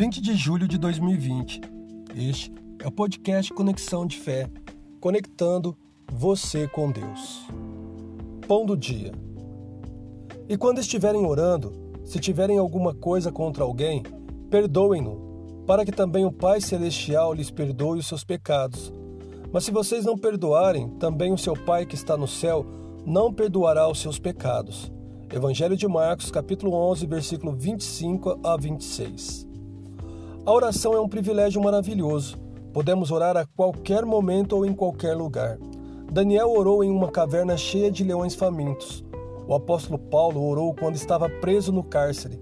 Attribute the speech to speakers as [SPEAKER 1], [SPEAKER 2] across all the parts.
[SPEAKER 1] 20 de julho de 2020. Este é o podcast Conexão de Fé, conectando você com Deus. Pão do dia. E quando estiverem orando, se tiverem alguma coisa contra alguém, perdoem-no, para que também o Pai Celestial lhes perdoe os seus pecados. Mas se vocês não perdoarem, também o seu Pai que está no céu não perdoará os seus pecados. Evangelho de Marcos, capítulo 11, versículo 25 a 26. A oração é um privilégio maravilhoso. Podemos orar a qualquer momento ou em qualquer lugar. Daniel orou em uma caverna cheia de leões famintos. O apóstolo Paulo orou quando estava preso no cárcere.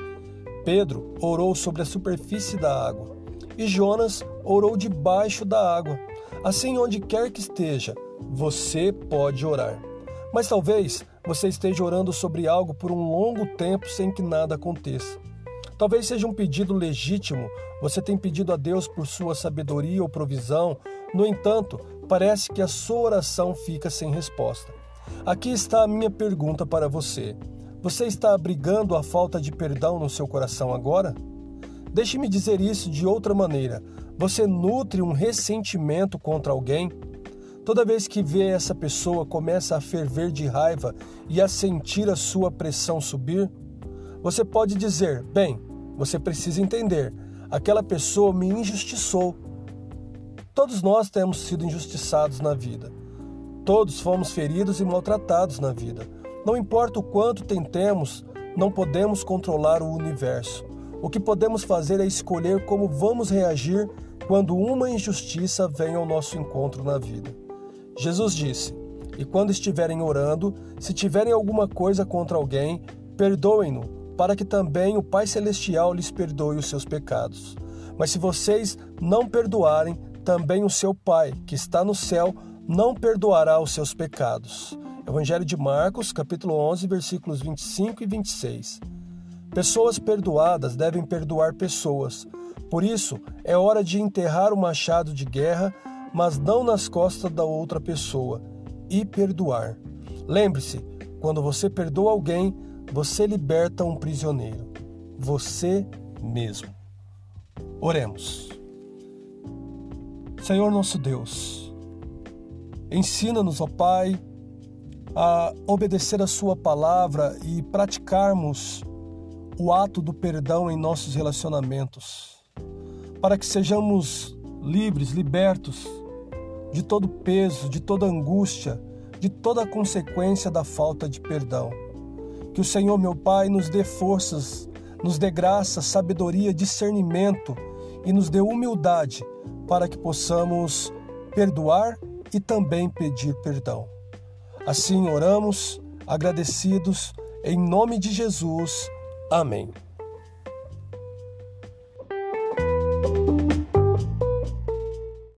[SPEAKER 1] Pedro orou sobre a superfície da água. E Jonas orou debaixo da água. Assim, onde quer que esteja, você pode orar. Mas talvez você esteja orando sobre algo por um longo tempo sem que nada aconteça. Talvez seja um pedido legítimo, você tem pedido a Deus por sua sabedoria ou provisão, no entanto, parece que a sua oração fica sem resposta. Aqui está a minha pergunta para você: Você está abrigando a falta de perdão no seu coração agora? Deixe-me dizer isso de outra maneira. Você nutre um ressentimento contra alguém? Toda vez que vê essa pessoa começa a ferver de raiva e a sentir a sua pressão subir, você pode dizer: Bem, você precisa entender, aquela pessoa me injustiçou. Todos nós temos sido injustiçados na vida. Todos fomos feridos e maltratados na vida. Não importa o quanto tentemos, não podemos controlar o universo. O que podemos fazer é escolher como vamos reagir quando uma injustiça vem ao nosso encontro na vida. Jesus disse: E quando estiverem orando, se tiverem alguma coisa contra alguém, perdoem-no para que também o Pai Celestial lhes perdoe os seus pecados. Mas se vocês não perdoarem, também o seu Pai, que está no céu, não perdoará os seus pecados. Evangelho de Marcos, capítulo 11, versículos 25 e 26. Pessoas perdoadas devem perdoar pessoas. Por isso, é hora de enterrar o machado de guerra, mas não nas costas da outra pessoa, e perdoar. Lembre-se, quando você perdoa alguém, você liberta um prisioneiro, você mesmo. Oremos. Senhor nosso Deus, ensina-nos, ó Pai, a obedecer a Sua palavra e praticarmos o ato do perdão em nossos relacionamentos, para que sejamos livres, libertos de todo peso, de toda angústia, de toda consequência da falta de perdão. Que o Senhor, meu Pai, nos dê forças, nos dê graça, sabedoria, discernimento e nos dê humildade para que possamos perdoar e também pedir perdão. Assim oramos, agradecidos, em nome de Jesus. Amém.